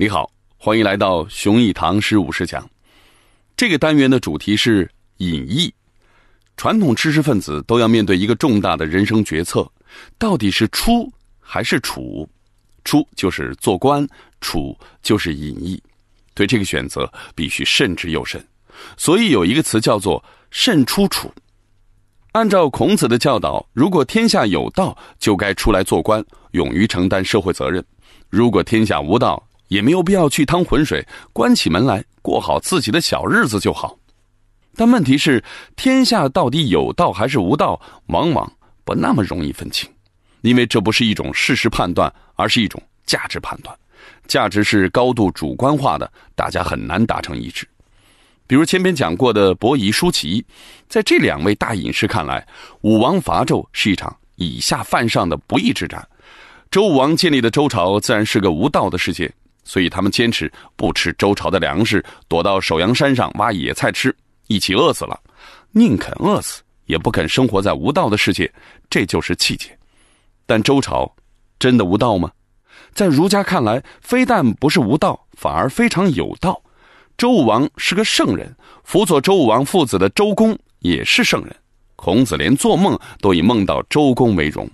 你好，欢迎来到熊一堂诗五十讲。这个单元的主题是隐逸。传统知识分子都要面对一个重大的人生决策：到底是出还是处？出就是做官，处就是隐逸。对这个选择必须慎之又慎。所以有一个词叫做“慎出处”。按照孔子的教导，如果天下有道，就该出来做官，勇于承担社会责任；如果天下无道，也没有必要去趟浑水，关起门来过好自己的小日子就好。但问题是，天下到底有道还是无道，往往不那么容易分清，因为这不是一种事实判断，而是一种价值判断。价值是高度主观化的，大家很难达成一致。比如前边讲过的伯夷、叔齐，在这两位大隐士看来，武王伐纣是一场以下犯上的不义之战。周武王建立的周朝自然是个无道的世界。所以他们坚持不吃周朝的粮食，躲到首阳山上挖野菜吃，一起饿死了，宁肯饿死也不肯生活在无道的世界，这就是气节。但周朝真的无道吗？在儒家看来，非但不是无道，反而非常有道。周武王是个圣人，辅佐周武王父子的周公也是圣人。孔子连做梦都以梦到周公为荣。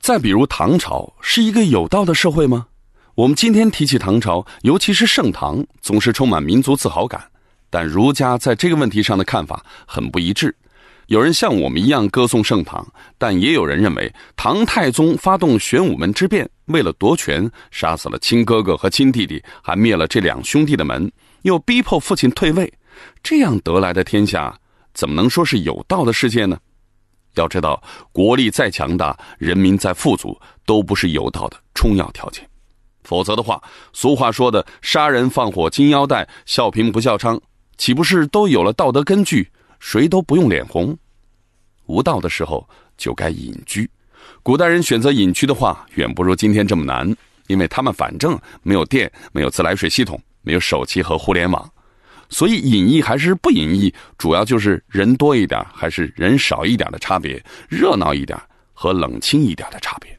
再比如唐朝是一个有道的社会吗？我们今天提起唐朝，尤其是盛唐，总是充满民族自豪感。但儒家在这个问题上的看法很不一致。有人像我们一样歌颂盛唐，但也有人认为唐太宗发动玄武门之变，为了夺权，杀死了亲哥哥和亲弟弟，还灭了这两兄弟的门，又逼迫父亲退位。这样得来的天下，怎么能说是有道的世界呢？要知道，国力再强大，人民再富足，都不是有道的充要条件。否则的话，俗话说的“杀人放火金腰带，笑贫不笑娼”，岂不是都有了道德根据，谁都不用脸红？无道的时候就该隐居。古代人选择隐居的话，远不如今天这么难，因为他们反正没有电，没有自来水系统，没有手机和互联网，所以隐逸还是不隐逸，主要就是人多一点还是人少一点的差别，热闹一点和冷清一点的差别。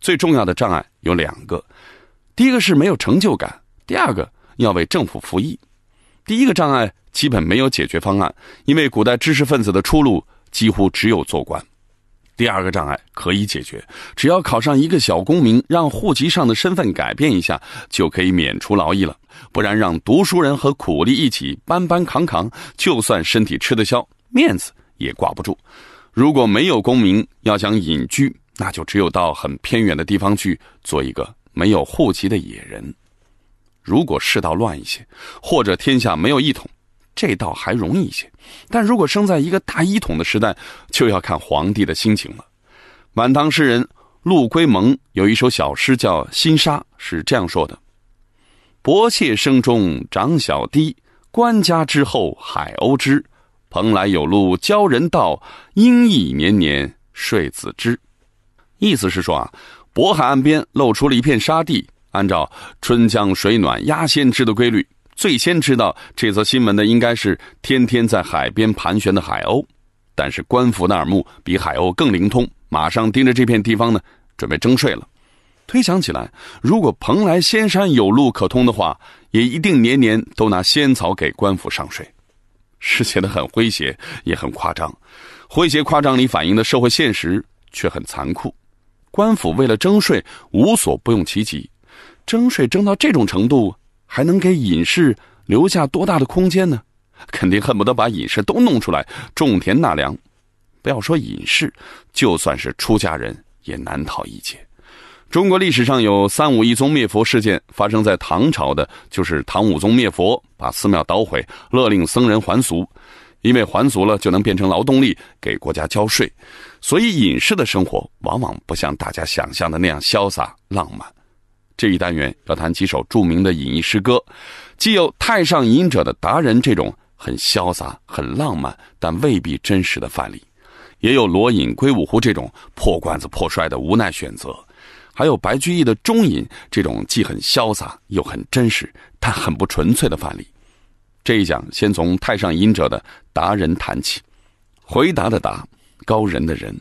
最重要的障碍有两个。第一个是没有成就感，第二个要为政府服役。第一个障碍基本没有解决方案，因为古代知识分子的出路几乎只有做官。第二个障碍可以解决，只要考上一个小功名，让户籍上的身份改变一下，就可以免除劳役了。不然让读书人和苦力一起搬搬扛扛，就算身体吃得消，面子也挂不住。如果没有功名，要想隐居，那就只有到很偏远的地方去做一个。没有户籍的野人，如果世道乱一些，或者天下没有一统，这倒还容易一些。但如果生在一个大一统的时代，就要看皇帝的心情了。晚唐诗人陆龟蒙有一首小诗叫《新沙》，是这样说的：“薄妾生中长小低，官家之后海鸥之。蓬莱有路教人道，鹰翼年年睡子之。”意思是说啊。渤海岸边露出了一片沙地。按照春江水暖鸭先知的规律，最先知道这则新闻的应该是天天在海边盘旋的海鸥。但是官府的耳目比海鸥更灵通，马上盯着这片地方呢，准备征税了。推想起来，如果蓬莱仙山有路可通的话，也一定年年都拿仙草给官府上税。是写的很诙谐，也很夸张。诙谐夸张里反映的社会现实却很残酷。官府为了征税，无所不用其极。征税征到这种程度，还能给隐士留下多大的空间呢？肯定恨不得把隐士都弄出来种田纳粮。不要说隐士，就算是出家人也难逃一劫。中国历史上有三武一宗灭佛事件，发生在唐朝的，就是唐武宗灭佛，把寺庙捣毁，勒令僧人还俗。因为还俗了，就能变成劳动力给国家交税，所以隐士的生活往往不像大家想象的那样潇洒浪漫。这一单元要谈几首著名的隐逸诗歌，既有太上隐者的达人这种很潇洒、很浪漫但未必真实的范例，也有罗隐、归五湖这种破罐子破摔的无奈选择，还有白居易的中隐这种既很潇洒又很真实但很不纯粹的范例。这一讲先从太上隐者的达人谈起，回答的答，高人的人。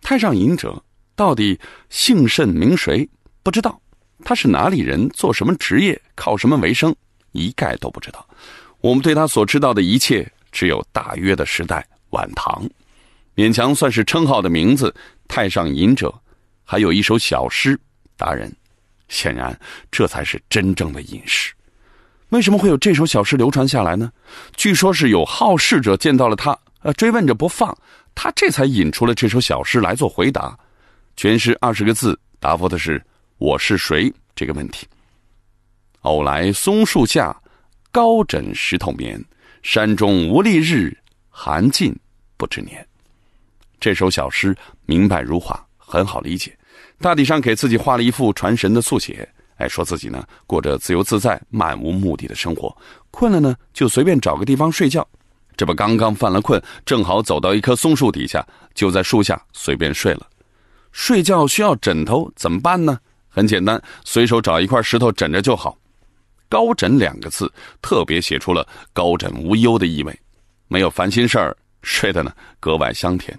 太上隐者到底姓甚名谁？不知道，他是哪里人，做什么职业，靠什么为生，一概都不知道。我们对他所知道的一切，只有大约的时代晚唐，勉强算是称号的名字。太上隐者，还有一首小诗。达人，显然这才是真正的隐士。为什么会有这首小诗流传下来呢？据说是有好事者见到了他，呃，追问着不放，他这才引出了这首小诗来做回答。全诗二十个字，答复的是“我是谁”这个问题。偶来松树下，高枕石头眠。山中无丽日，寒尽不知年。这首小诗明白如画，很好理解。大体上给自己画了一幅传神的速写，哎，说自己呢过着自由自在、漫无目的的生活，困了呢就随便找个地方睡觉。这不刚刚犯了困，正好走到一棵松树底下，就在树下随便睡了。睡觉需要枕头，怎么办呢？很简单，随手找一块石头枕着就好。高枕两个字，特别写出了高枕无忧的意味，没有烦心事儿，睡得呢格外香甜。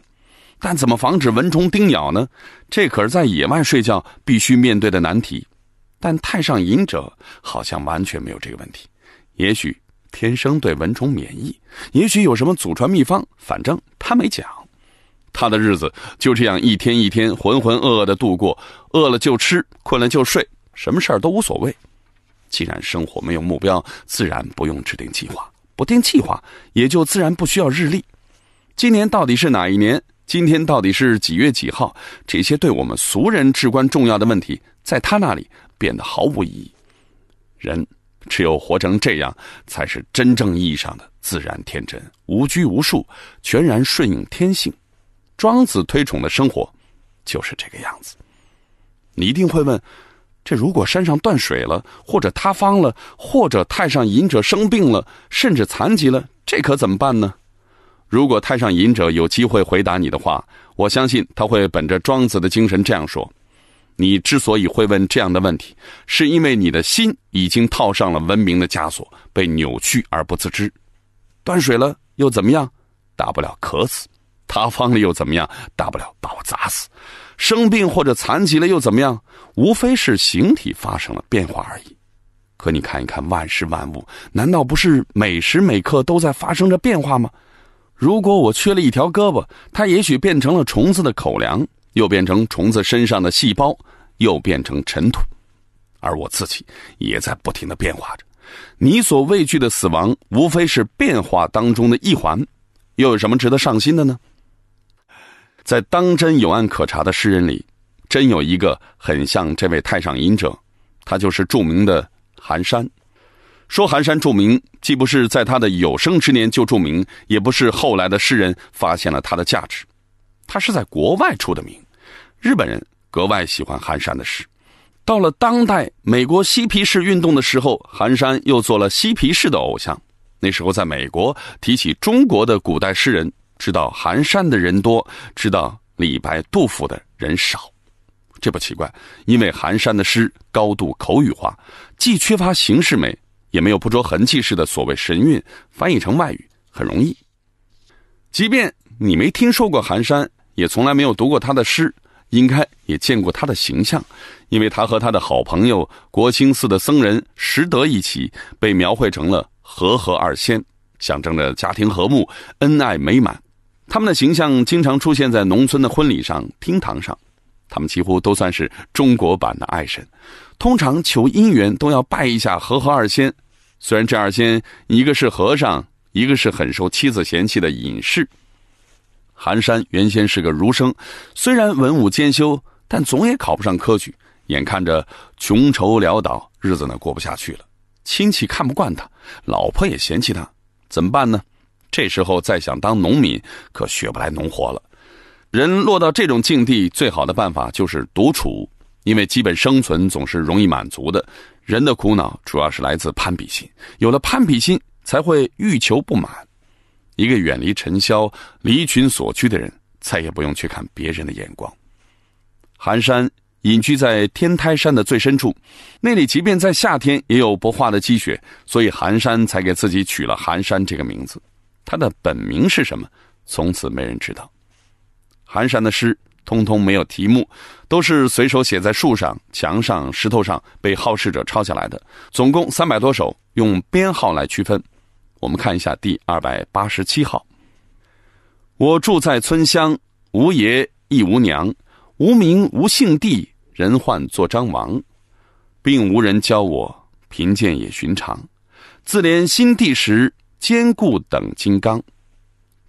但怎么防止蚊虫叮咬呢？这可是在野外睡觉必须面对的难题。但太上隐者好像完全没有这个问题，也许天生对蚊虫免疫，也许有什么祖传秘方，反正他没讲。他的日子就这样一天一天浑浑噩噩的度过，饿了就吃，困了就睡，什么事儿都无所谓。既然生活没有目标，自然不用制定计划，不定计划也就自然不需要日历。今年到底是哪一年？今天到底是几月几号？这些对我们俗人至关重要的问题，在他那里变得毫无意义。人只有活成这样，才是真正意义上的自然天真，无拘无束，全然顺应天性。庄子推崇的生活，就是这个样子。你一定会问：这如果山上断水了，或者塌方了，或者太上隐者生病了，甚至残疾了，这可怎么办呢？如果太上隐者有机会回答你的话，我相信他会本着庄子的精神这样说：你之所以会问这样的问题，是因为你的心已经套上了文明的枷锁，被扭曲而不自知。断水了又怎么样？大不了渴死；塌方了又怎么样？大不了把我砸死。生病或者残疾了又怎么样？无非是形体发生了变化而已。可你看一看万事万物，难道不是每时每刻都在发生着变化吗？如果我缺了一条胳膊，它也许变成了虫子的口粮，又变成虫子身上的细胞，又变成尘土，而我自己也在不停的变化着。你所畏惧的死亡，无非是变化当中的一环，又有什么值得上心的呢？在当真有案可查的诗人里，真有一个很像这位太上隐者，他就是著名的寒山。说寒山著名，既不是在他的有生之年就著名，也不是后来的诗人发现了他的价值，他是在国外出的名。日本人格外喜欢寒山的诗。到了当代美国嬉皮士运动的时候，寒山又做了嬉皮士的偶像。那时候在美国提起中国的古代诗人，知道寒山的人多，知道李白、杜甫的人少。这不奇怪，因为寒山的诗高度口语化，既缺乏形式美。也没有不着痕迹式的所谓神韵，翻译成外语很容易。即便你没听说过寒山，也从来没有读过他的诗，应该也见过他的形象，因为他和他的好朋友国清寺的僧人石德一起被描绘成了和合二仙，象征着家庭和睦、恩爱美满。他们的形象经常出现在农村的婚礼上、厅堂上，他们几乎都算是中国版的爱神。通常求姻缘都要拜一下和合二仙。虽然这二仙一个是和尚，一个是很受妻子嫌弃的隐士。寒山原先是个儒生，虽然文武兼修，但总也考不上科举。眼看着穷愁潦倒，日子呢过不下去了。亲戚看不惯他，老婆也嫌弃他，怎么办呢？这时候再想当农民，可学不来农活了。人落到这种境地，最好的办法就是独处，因为基本生存总是容易满足的。人的苦恼主要是来自攀比心，有了攀比心，才会欲求不满。一个远离尘嚣、离群所居的人，再也不用去看别人的眼光。寒山隐居在天台山的最深处，那里即便在夏天也有不化的积雪，所以寒山才给自己取了寒山这个名字。他的本名是什么？从此没人知道。寒山的诗通通没有题目，都是随手写在树上、墙上、石头上，被好事者抄下来的。总共三百多首，用编号来区分。我们看一下第二百八十七号。我住在村乡，无爷亦无娘，无名无姓地，人唤作张王，并无人教我，贫贱也寻常。自怜心地时坚固等金刚。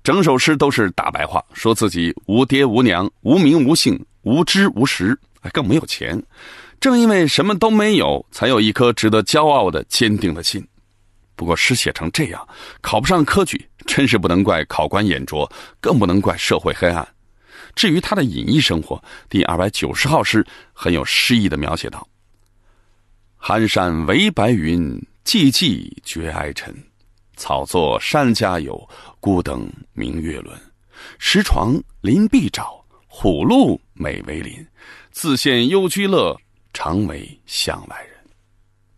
整首诗都是大白话，说自己无爹无娘、无名无姓、无知无识，更没有钱。正因为什么都没有，才有一颗值得骄傲的坚定的心。不过诗写成这样，考不上科举，真是不能怪考官眼拙，更不能怪社会黑暗。至于他的隐逸生活，第二百九十号诗很有诗意的描写道：“寒山唯白云，寂寂觉哀尘。”草作山家有，孤灯明月轮。石床临壁沼，虎鹿美为邻。自羡幽居乐，常为向外人。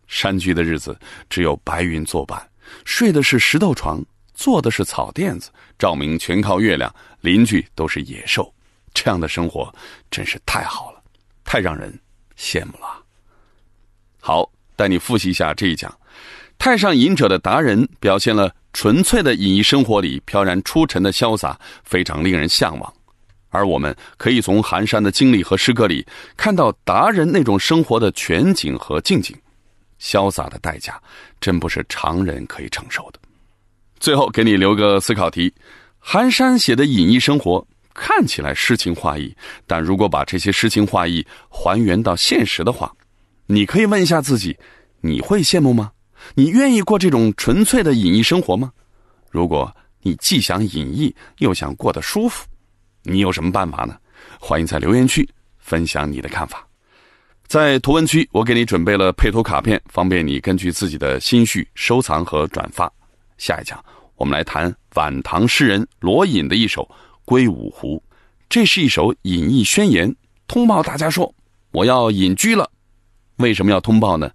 山居的日子只有白云作伴，睡的是石头床，坐的是草垫子，照明全靠月亮，邻居都是野兽。这样的生活真是太好了，太让人羡慕了。好，带你复习一下这一讲。太上隐者的达人表现了纯粹的隐逸生活里飘然出尘的潇洒，非常令人向往。而我们可以从寒山的经历和诗歌里看到达人那种生活的全景和境景。潇洒的代价，真不是常人可以承受的。最后给你留个思考题：寒山写的隐逸生活看起来诗情画意，但如果把这些诗情画意还原到现实的话，你可以问一下自己：你会羡慕吗？你愿意过这种纯粹的隐逸生活吗？如果你既想隐逸又想过得舒服，你有什么办法呢？欢迎在留言区分享你的看法。在图文区，我给你准备了配图卡片，方便你根据自己的心绪收藏和转发。下一讲，我们来谈晚唐诗人罗隐的一首《归五湖》，这是一首隐逸宣言，通报大家说我要隐居了。为什么要通报呢？